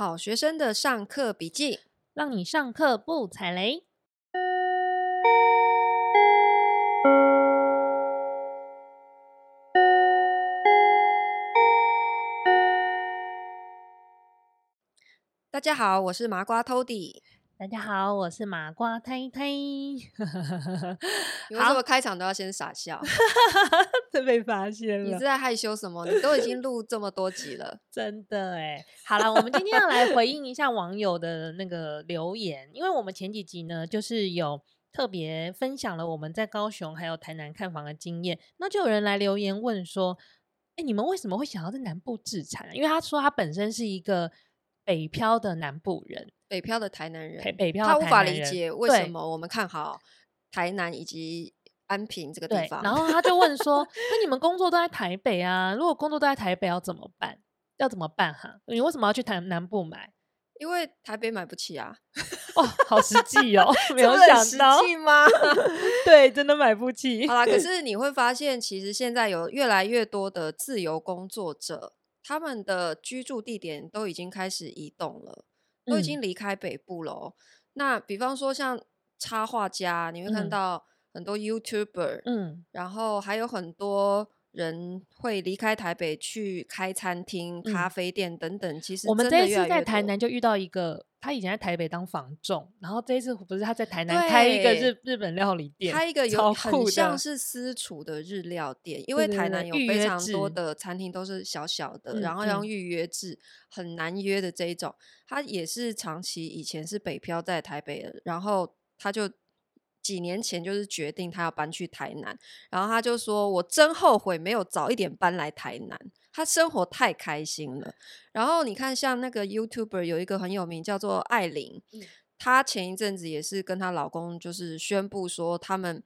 好学生的上课笔记，让你上课不踩雷。大家好，我是麻瓜 Tody。大家好，我是麻瓜太太。你为什么开场都要先傻笑？这被发现了。你是在害羞什么？你都已经录这么多集了，真的哎。好了，我们今天要来回应一下网友的那个留言，因为我们前几集呢，就是有特别分享了我们在高雄还有台南看房的经验，那就有人来留言问说：“哎，你们为什么会想要在南部置产？”因为他说他本身是一个北漂的南部人。北漂的台南人，北漂他无法理解为什么我们看好台南以及安平这个地方。然后他就问说：“那你们工作都在台北啊？如果工作都在台北，要怎么办？要怎么办？哈，你为什么要去台南部买？因为台北买不起啊！哦，好实际哦，没有想到实际吗？对，真的买不起。好啦，可是你会发现，其实现在有越来越多的自由工作者，他们的居住地点都已经开始移动了。”都已经离开北部了，哦嗯。那比方说像插画家，你会看到很多 YouTuber，嗯，然后还有很多人会离开台北去开餐厅、嗯、咖啡店等等。其实我们这一次在台南就遇到一个。他以前在台北当房仲，然后这一次不是他在台南开一个日日本料理店，开一个有很像是私厨的日料店，因为台南有非常多的餐厅都是小小的，然后要预约制，很难约的这一种。他也是长期以前是北漂在台北的，然后他就几年前就是决定他要搬去台南，然后他就说：“我真后悔没有早一点搬来台南。”他生活太开心了，然后你看，像那个 YouTuber 有一个很有名，叫做艾琳，她前一阵子也是跟她老公就是宣布说，他们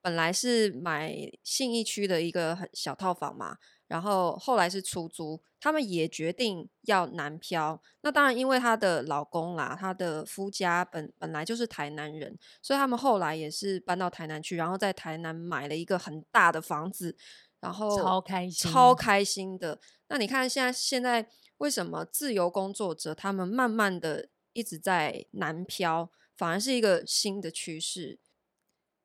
本来是买信义区的一个很小套房嘛，然后后来是出租，他们也决定要南漂。那当然，因为她的老公啦，她的夫家本本来就是台南人，所以他们后来也是搬到台南去，然后在台南买了一个很大的房子。然后超开心，超开心的。那你看，现在现在为什么自由工作者他们慢慢的一直在南漂，反而是一个新的趋势？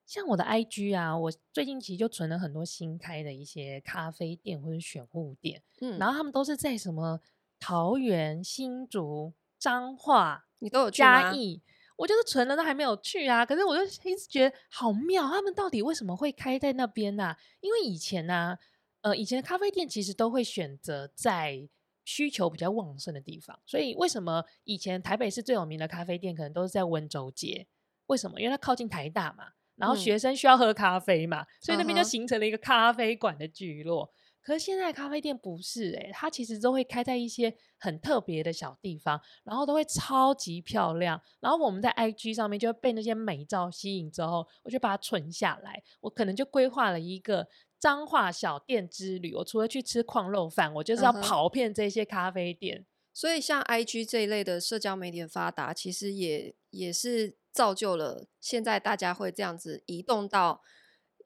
像我的 IG 啊，我最近其实就存了很多新开的一些咖啡店或者选物店，嗯，然后他们都是在什么桃园、新竹、彰化，你都有去吗？嘉义。我就是存了，都还没有去啊。可是我就一直觉得好妙，他们到底为什么会开在那边呢、啊？因为以前呢、啊，呃，以前的咖啡店其实都会选择在需求比较旺盛的地方。所以为什么以前台北市最有名的咖啡店可能都是在温州街？为什么？因为它靠近台大嘛，然后学生需要喝咖啡嘛，嗯、所以那边就形成了一个咖啡馆的聚落。可是现在咖啡店不是诶、欸，它其实都会开在一些很特别的小地方，然后都会超级漂亮。然后我们在 IG 上面就会被那些美照吸引之后，我就把它存下来。我可能就规划了一个彰化小店之旅。我除了去吃矿肉饭，我就是要跑遍这些咖啡店。所以像 IG 这一类的社交媒体的发达，其实也也是造就了现在大家会这样子移动到。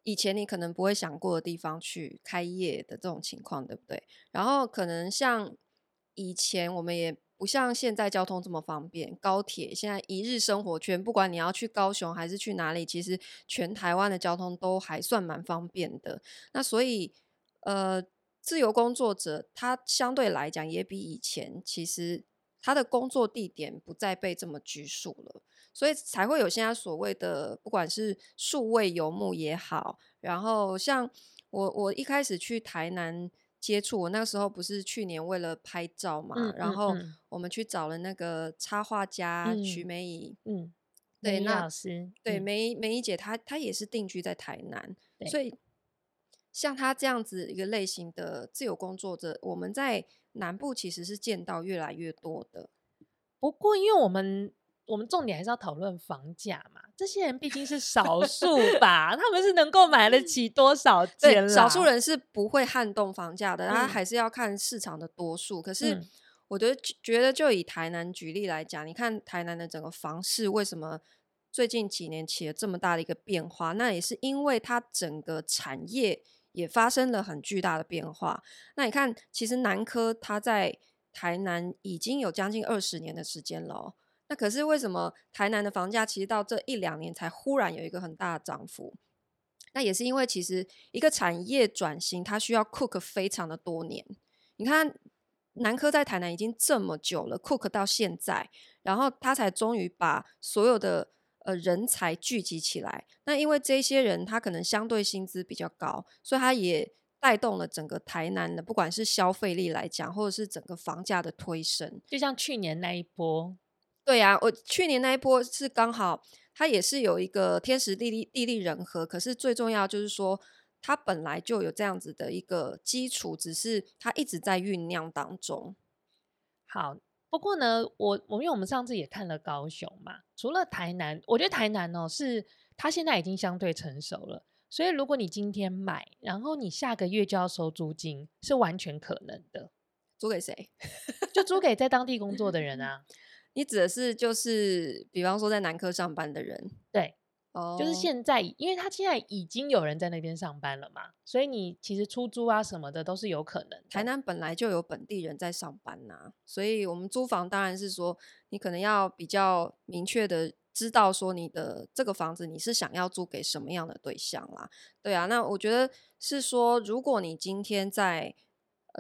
以前你可能不会想过的地方去开业的这种情况，对不对？然后可能像以前我们也不像现在交通这么方便，高铁现在一日生活圈，不管你要去高雄还是去哪里，其实全台湾的交通都还算蛮方便的。那所以，呃，自由工作者他相对来讲也比以前，其实他的工作地点不再被这么拘束了。所以才会有现在所谓的，不管是数位游牧也好，然后像我我一开始去台南接触，我那时候不是去年为了拍照嘛，嗯、然后我们去找了那个插画家徐美仪，嗯，对，那老师，对梅梅姨姐她，她她也是定居在台南，所以像他这样子一个类型的自由工作者，我们在南部其实是见到越来越多的。不过因为我们。我们重点还是要讨论房价嘛，这些人毕竟是少数 吧，他们是能够买得起多少间？少数人是不会撼动房价的，他还是要看市场的多数。嗯、可是，我觉得觉得就以台南举例来讲，你看台南的整个房市为什么最近几年起了这么大的一个变化？那也是因为它整个产业也发生了很巨大的变化。那你看，其实南科它在台南已经有将近二十年的时间了。那可是为什么台南的房价其实到这一两年才忽然有一个很大的涨幅？那也是因为其实一个产业转型，它需要 cook 非常的多年。你看南科在台南已经这么久了，cook 到现在，然后他才终于把所有的呃人才聚集起来。那因为这些人他可能相对薪资比较高，所以他也带动了整个台南的不管是消费力来讲，或者是整个房价的推升。就像去年那一波。对呀、啊，我去年那一波是刚好，它也是有一个天时地利地利人和，可是最重要就是说，它本来就有这样子的一个基础，只是它一直在酝酿当中。好，不过呢，我我因为我们上次也看了高雄嘛，除了台南，我觉得台南哦是它现在已经相对成熟了，所以如果你今天买，然后你下个月就要收租金，是完全可能的。租给谁？就租给在当地工作的人啊。你指的是就是，比方说在南科上班的人，对，哦、oh.，就是现在，因为他现在已经有人在那边上班了嘛，所以你其实出租啊什么的都是有可能。台南本来就有本地人在上班呐、啊，所以我们租房当然是说，你可能要比较明确的知道说你的这个房子你是想要租给什么样的对象啦。对啊，那我觉得是说，如果你今天在。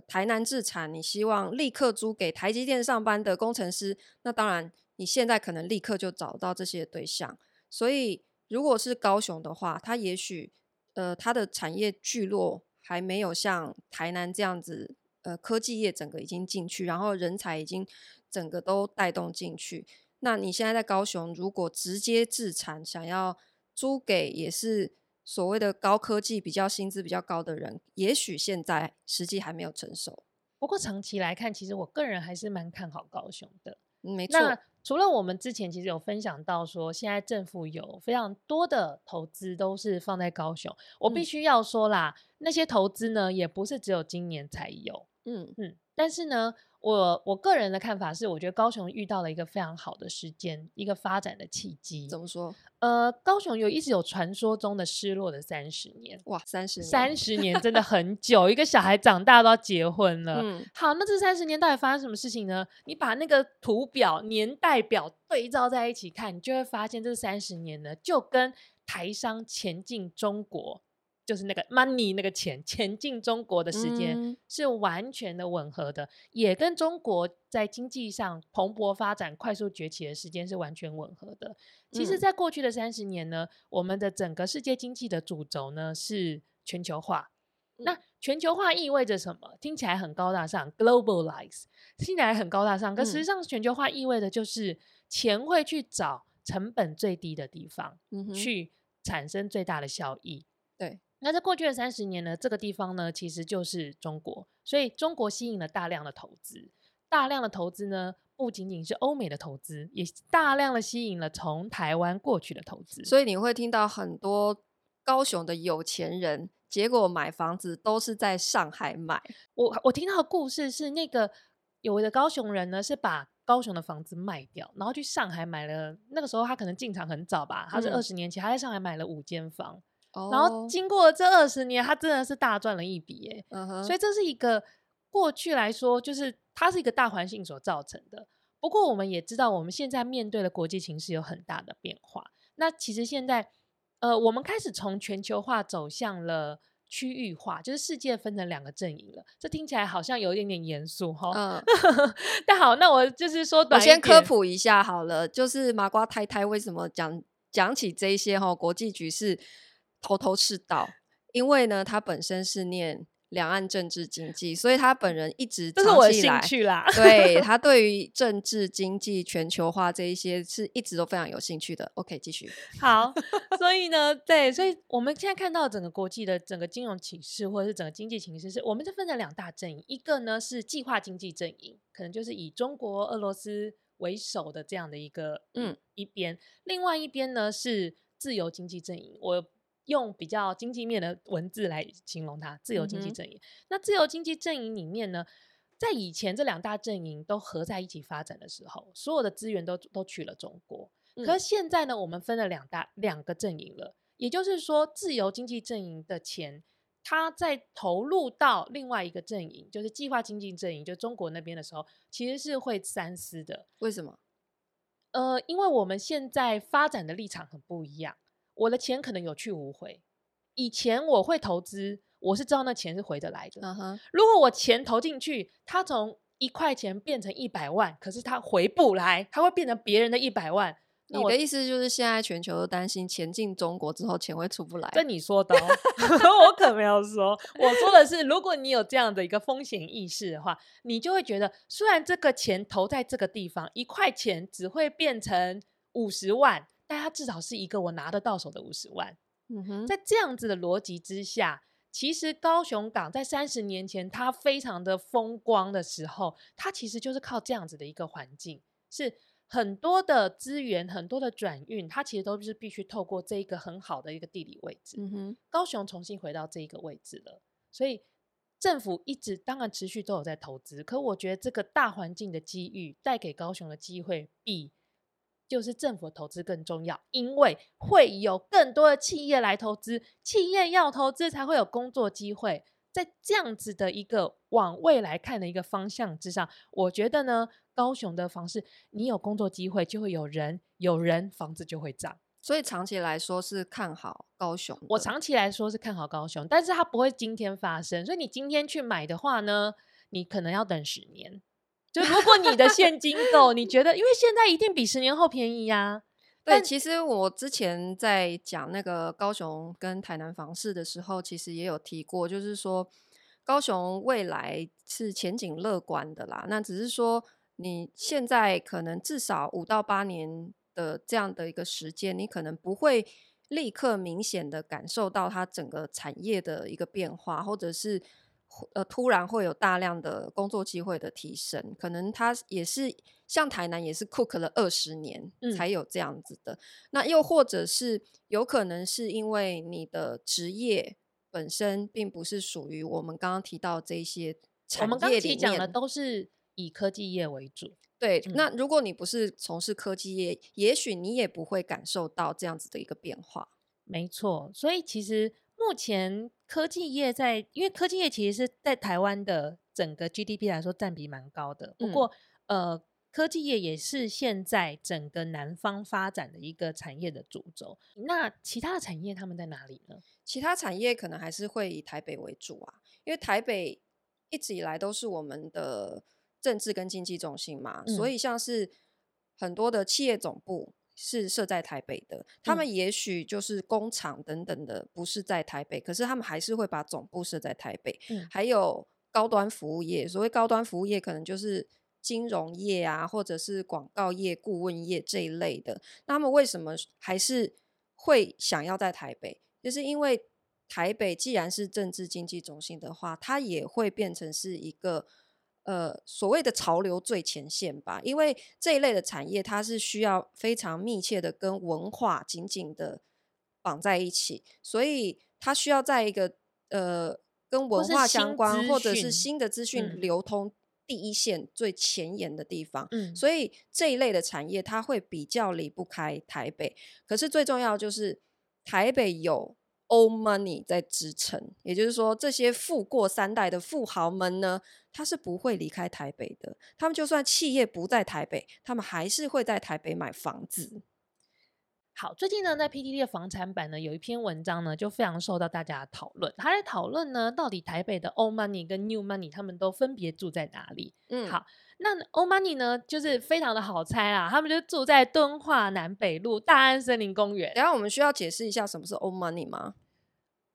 台南自产，你希望立刻租给台积电上班的工程师，那当然你现在可能立刻就找到这些对象。所以，如果是高雄的话，它也许呃，它的产业聚落还没有像台南这样子，呃，科技业整个已经进去，然后人才已经整个都带动进去。那你现在在高雄，如果直接自产，想要租给也是。所谓的高科技、比较薪资比较高的人，也许现在时机还没有成熟。不过长期来看，其实我个人还是蛮看好高雄的。嗯，没错。那除了我们之前其实有分享到说，现在政府有非常多的投资都是放在高雄。我必须要说啦，嗯，那些投资呢，也不是只有今年才有。嗯嗯，但是呢。我我个人的看法是，我觉得高雄遇到了一个非常好的时间，一个发展的契机。怎么说？呃，高雄有一直有传说中的失落的三十年。哇，三十年，三十年真的很久。一个小孩长大都要结婚了。嗯，好，那这三十年到底发生什么事情呢？你把那个图表、年代表对照在一起看，你就会发现这三十年呢，就跟台商前进中国。就是那个 money 那个钱前进中国的时间是完全的吻合的，嗯，也跟中国在经济上蓬勃发展、快速崛起的时间是完全吻合的。其实，在过去的三十年呢，我们的整个世界经济的主轴呢是全球化。那全球化意味着什么？听起来很高大上，globalize，听起来很高大上，可实际上全球化意味着就是钱会去找成本最低的地方，嗯，去产生最大的效益。对。那在过去的三十年呢，这个地方呢，其实就是中国，所以中国吸引了大量的投资，大量的投资呢，不仅仅是欧美的投资，也大量的吸引了从台湾过去的投资。所以你会听到很多高雄的有钱人，结果买房子都是在上海买。我我听到的故事是，那个有的高雄人呢，是把高雄的房子卖掉，然后去上海买了。那个时候他可能进场很早吧，他是二十年前，他在上海买了五间房。然后经过这二十年，他真的是大赚了一笔耶。Uh-huh. 所以这是一个过去来说，就是它是一个大环境所造成的。不过我们也知道，我们现在面对的国际形势有很大的变化。那其实现在，呃，我们开始从全球化走向了区域化，就是世界分成两个阵营了。这听起来好像有一点点严肃哈。嗯。但好，那我就是说，我先科普一下好了，就是麻瓜太太为什么讲讲起这些哈国际局势。头头是道，因为呢，他本身是念两岸政治经济，所以他本人一直这是我的兴趣啦。对，他对于政治经济全球化这一些是一直都非常有兴趣的。OK，继续。好，所以呢，对，所以我们现在看到整个国际的整个金融形势或者是整个经济形势，是我们是分成两大阵营，一个呢是计划经济阵营，可能就是以中国、俄罗斯为首的这样的一个嗯一边，另外一边呢是自由经济阵营。我用比较经济面的文字来形容它，自由经济阵营。嗯。那自由经济阵营里面呢，在以前这两大阵营都合在一起发展的时候，所有的资源都都去了中国。可是现在呢，我们分了两大两个阵营了，也就是说，自由经济阵营的钱它在投入到另外一个阵营，就是计划经济阵营，就中国那边的时候，其实是会三思的。为什么？呃，因为我们现在发展的立场很不一样，我的钱可能有去无回。以前我会投资，我是知道那钱是回得来的。如果我钱投进去，它从一块钱变成一百万，可是它回不来，它会变成别人的一百万。你的意思就是现在全球都担心钱进中国之后钱会出不来？这你说的，我可没有说。我说的是，如果你有这样的一个风险意识的话，你就会觉得，虽然这个钱投在这个地方，一块钱只会变成五十万，但它至少是一个我拿得到手的五十万。嗯哼，在这样子的逻辑之下，其实高雄港在三十年前它非常的风光的时候，它其实就是靠这样子的一个环境是。很多的资源，很多的转运，它其实都是必须透过这一个很好的一个地理位置。嗯哼，高雄重新回到这一个位置了，所以政府一直当然持续都有在投资。可我觉得这个大环境的机遇带给高雄的机会，比就是政府投资更重要，因为会有更多的企业来投资，企业要投资才会有工作机会。在这样子的一个往未来看的一个方向之上，我觉得呢，高雄的房市，你有工作机会，就会有人，有人，房子就会涨。所以长期来说是看好高雄。我长期来说是看好高雄，但是它不会今天发生。所以你今天去买的话呢，你可能要等十年。就如果你的现金够，你觉得，因为现在一定比十年后便宜呀、啊。对，其实我之前在讲那个高雄跟台南房市的时候，其实也有提过，就是说高雄未来是前景乐观的啦。那只是说你现在可能至少五到八年的这样的一个时间，你可能不会立刻明显的感受到它整个产业的一个变化，或者是。呃，突然会有大量的工作机会的提升，可能他也是像台南也是 cook 了二十年才有这样子的。嗯、那又或者是有可能是因为你的职业本身并不是属于我们刚刚提到这些产业里面，我们刚刚讲的都是以科技业为主。对，嗯、那如果你不是从事科技业，也许你也不会感受到这样子的一个变化。没错，所以其实。目前科技业在，因为科技业其实是在台湾的整个 GDP 来说占比蛮高的。不过，嗯、呃，科技业也是现在整个南方发展的一个产业的主轴。那其他的产业他们在哪里呢？其他产业可能还是会以台北为主啊，因为台北一直以来都是我们的政治跟经济中心嘛，嗯、所以像是很多的企业总部。是设在台北的，他们也许就是工厂等等的，不是在台北，嗯、可是他们还是会把总部设在台北。嗯、还有高端服务业，所谓高端服务业，可能就是金融业啊，或者是广告业、顾问业这一类的。那他们为什么还是会想要在台北？就是因为台北既然是政治经济中心的话，它也会变成是一个。呃，所谓的潮流最前线吧，因为这一类的产业，它是需要非常密切的跟文化紧紧的绑在一起，所以它需要在一个呃跟文化相关或者是新的资讯流通第一线最前沿的地方。嗯，所以这一类的产业，它会比较离不开台北。可是最重要就是台北有。Old money 在支撑，也就是说，这些富过三代的富豪们呢，他是不会离开台北的。他们就算企业不在台北，他们还是会在台北买房子。好，最近呢，在 PTT 的房产版呢，有一篇文章呢，就非常受到大家的讨论。他在讨论呢，到底台北的 Old money 跟 New money 他们都分别住在哪里？嗯，好，那 Old money 呢，就是非常的好猜啦，他们就住在敦化南北路大安森林公园。然后我们需要解释一下什么是 Old money 吗？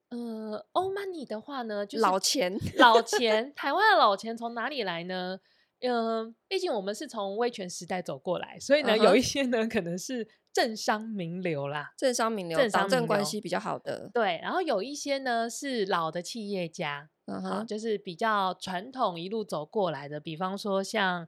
呃，old money 的话呢，就是老钱，老钱。台湾的老钱从哪里来呢？嗯、呃，毕竟我们是从威权时代走过来，所以呢，uh huh. 有一些呢可能是政商名流啦，政商名流，党政关系比较好的。对，然后有一些呢是老的企业家，嗯哼、uh huh. 就是比较传统一路走过来的，比方说像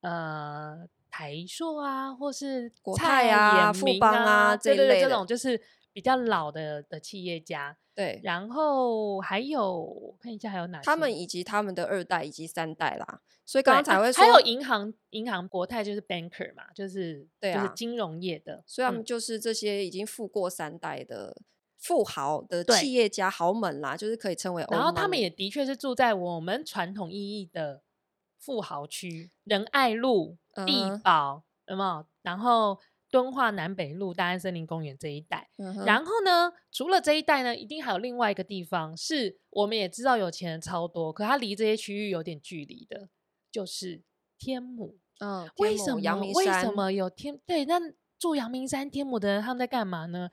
呃台塑啊，或是国泰啊、富邦啊这类的这种，就是比较老的的企业家。对，然后还有看一下还有哪些？他们以及他们的二代以及三代啦，所以刚刚才会说还有银行，银行国泰就是 banker 嘛，就是对啊，就是金融业的，所以他们就是这些已经富过三代的富豪的企业家豪门啦，就是可以称为。然后他们也的确是住在我们传统意义的富豪区，仁爱路、地堡，有没有？然后敦化南北路、大安森林公园这一带。嗯、然后呢，除了这一带呢，一定还有另外一个地方，是我们也知道有钱人超多，可它离这些区域有点距离的，就是天母。嗯，为什么？为什么有天？对，那住阳明山天母的人他们在干嘛呢？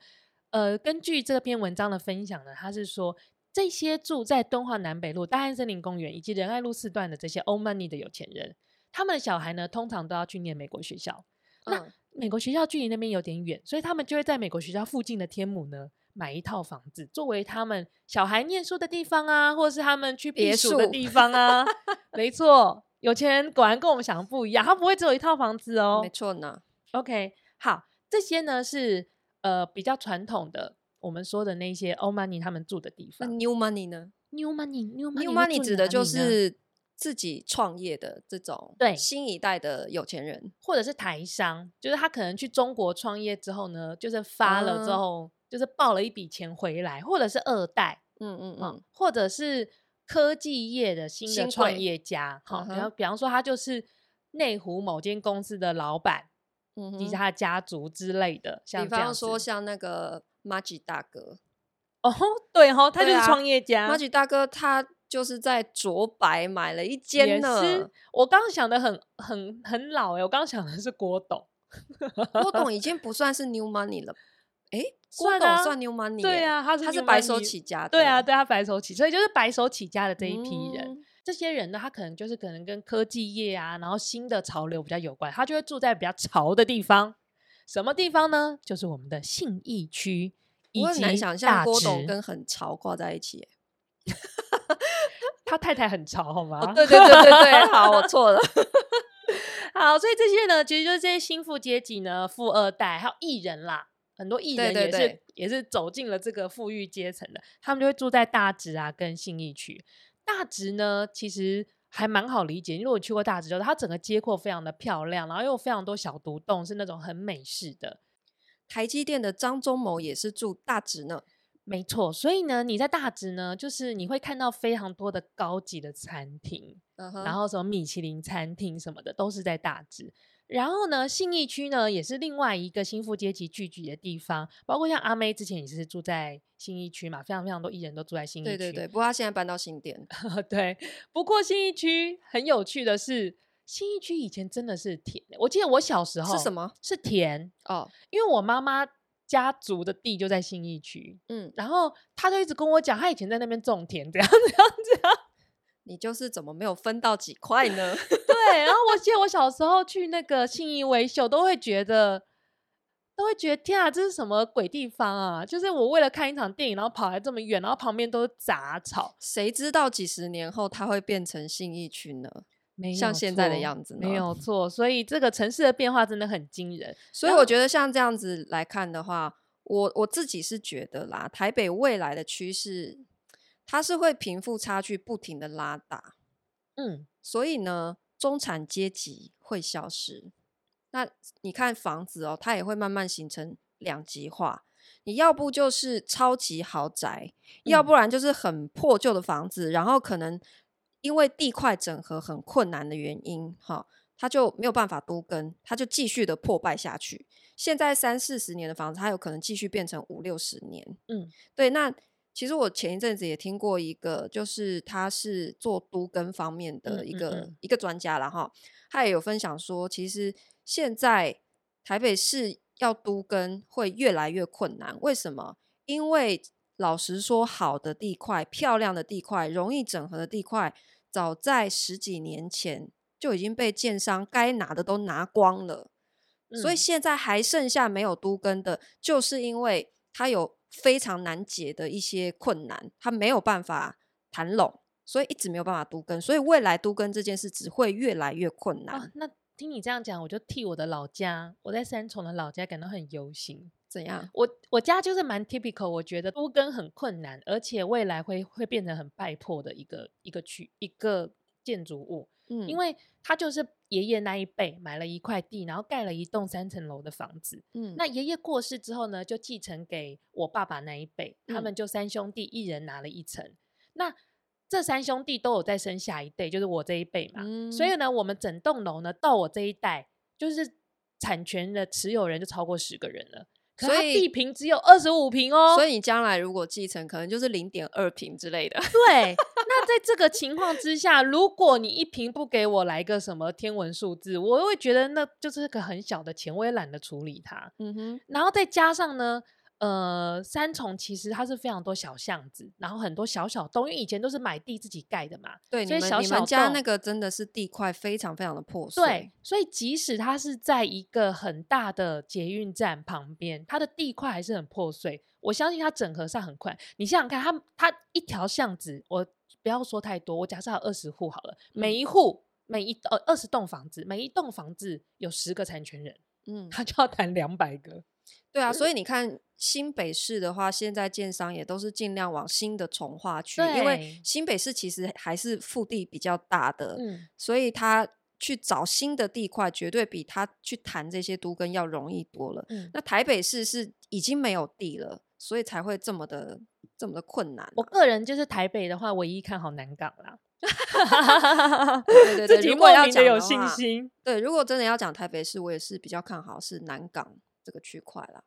呃，根据这篇文章的分享呢，他是说这些住在敦化南北路、大安森林公园以及仁爱路四段的这些 old money 的有钱人，他们的小孩呢，通常都要去念美国学校。嗯、那美国学校距离那边有点远，所以他们就会在美国学校附近的天母呢买一套房子，作为他们小孩念书的地方啊，或者是他们去避暑的地方啊。没错，有钱人果然跟我们想的不一样，他不会只有一套房子哦。没错呢。OK，好，这些呢是。呃，比较传统的，我们说的那些 old money 他们住的地方。那 new money 呢？new money，new money，new money 指的就是自己创业的这种，对，新一代的有钱人，或者是台商，就是他可能去中国创业之后呢，就是发了之后，嗯、就是抱了一笔钱回来，或者是二代，嗯嗯嗯，或者是科技业的新的创业家，好，比方比方说他就是内湖某间公司的老板。以及他的家族之类的，像比方说像那个马吉大哥，哦，对哦，他就是创业家。马吉大哥他就是在卓白买了一间呢。我刚刚想的很很很老哎、欸，我刚刚想的是郭董，郭董已 经不算是 new money 了。哎、欸，郭董算 new money？对啊，他是他是白手起家的，对啊，对他白手起，所以就是白手起家的这一批人。嗯这些人呢，他可能就是可能跟科技业啊，然后新的潮流比较有关，他就会住在比较潮的地方。什么地方呢？就是我们的信义区。我很难想象郭董跟很潮挂在一起。他太太很潮，好吗？哦、对对对对对，好，我错了。好，所以这些呢，其实就是这些新富阶级呢，富二代还有艺人啦，很多艺人也是对对对也是走进了这个富裕阶层的，他们就会住在大直啊，跟信义区。大直呢，其实还蛮好理解。因为我去过大直，就是它整个街廓非常的漂亮，然后又有非常多小独栋，是那种很美式的。台积电的张忠谋也是住大直呢，没错。所以呢，你在大直呢，就是你会看到非常多的高级的餐厅，uh huh. 然后什么米其林餐厅什么的，都是在大直。然后呢，信义区呢也是另外一个新富阶级聚集的地方，包括像阿妹之前也是住在信义区嘛，非常非常多艺人都住在信义区。对对对，不过她现在搬到新店。对，不过信义区很有趣的是，信义区以前真的是田。我记得我小时候是什么？是田哦，因为我妈妈家族的地就在信义区。嗯，然后他就一直跟我讲，他以前在那边种田，这样 这样这样。你就是怎么没有分到几块呢？对，然后我记得我小时候去那个信义维秀，都会觉得，都会觉得天啊，这是什么鬼地方啊！就是我为了看一场电影，然后跑来这么远，然后旁边都是杂草，谁知道几十年后它会变成信义区呢？没像现在的样子，没有错。所以这个城市的变化真的很惊人。所以我觉得像这样子来看的话，我我自己是觉得啦，台北未来的趋势。它是会贫富差距不停的拉大，嗯，所以呢，中产阶级会消失。那你看房子哦，它也会慢慢形成两极化。你要不就是超级豪宅，嗯、要不然就是很破旧的房子，然后可能因为地块整合很困难的原因，哈，它就没有办法都更，它就继续的破败下去。现在三四十年的房子，它有可能继续变成五六十年，嗯，对，那。其实我前一阵子也听过一个，就是他是做都跟方面的一个、嗯嗯嗯、一个专家了哈，他也有分享说，其实现在台北市要都跟会越来越困难。为什么？因为老实说，好的地块、漂亮的地块、容易整合的地块，早在十几年前就已经被建商该拿的都拿光了，嗯、所以现在还剩下没有都更的，就是因为它有。非常难解的一些困难，它没有办法谈拢，所以一直没有办法都更，所以未来都更这件事只会越来越困难。啊，那听你这样讲，我就替我的老家，我在三重的老家感到很忧心。怎样？我我家就是蛮 typical，我觉得都跟很困难，而且未来会会变成很败破的一个一个区一个建筑物。嗯，因为他就是爷爷那一辈买了一块地，然后盖了一栋三层楼的房子。嗯，那爷爷过世之后呢，就继承给我爸爸那一辈，他们就三兄弟一人拿了一层。嗯、那这三兄弟都有在生下一代，就是我这一辈嘛。嗯、所以呢，我们整栋楼呢，到我这一代，就是产权的持有人就超过十个人了。所以地平只有二十五平哦，所以你将来如果继承，可能就是零点二平之类的。对，那在这个情况之下，如果你一平不给我来个什么天文数字，我会觉得那就是个很小的钱，我也懒得处理它。嗯哼，然后再加上呢。呃，三重其实它是非常多小巷子，然后很多小小洞，因为以前都是买地自己盖的嘛。对，所以小小你们家那个真的是地块非常非常的破碎。对，所以即使它是在一个很大的捷运站旁边，它的地块还是很破碎。我相信它整合上很快。你想想看，它它一条巷子，我不要说太多，我假设有二十户好了，嗯、每一户每一呃二十栋房子，每一栋房子有十个产权人，嗯，他就要谈两百个。对啊，所以你看新北市的话，现在建商也都是尽量往新的从化区，因为新北市其实还是腹地比较大的，嗯，所以他去找新的地块，绝对比他去谈这些都更要容易多了。嗯，那台北市是已经没有地了，所以才会这么的这么的困难啊。我个人就是台北的话，唯一看好南港啦。对对对，如果要讲有信心，对，如果真的要讲台北市，我也是比较看好是南港。这个区块啦，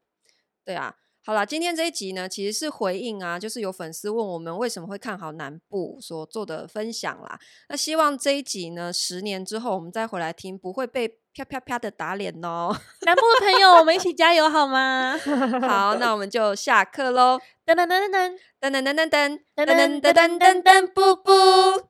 对啊，好了，今天这一集呢，其实是回应啊，就是有粉丝问我们为什么会看好南部所做的分享啦。那希望这一集呢，十年之后我们再回来听，不会被啪啪啪的打脸哦。南部的朋友，我们一起加油好吗？好，那我们就下课喽。噔噔噔噔噔噔噔噔噔噔噔噔噔噔噔，噔，布布。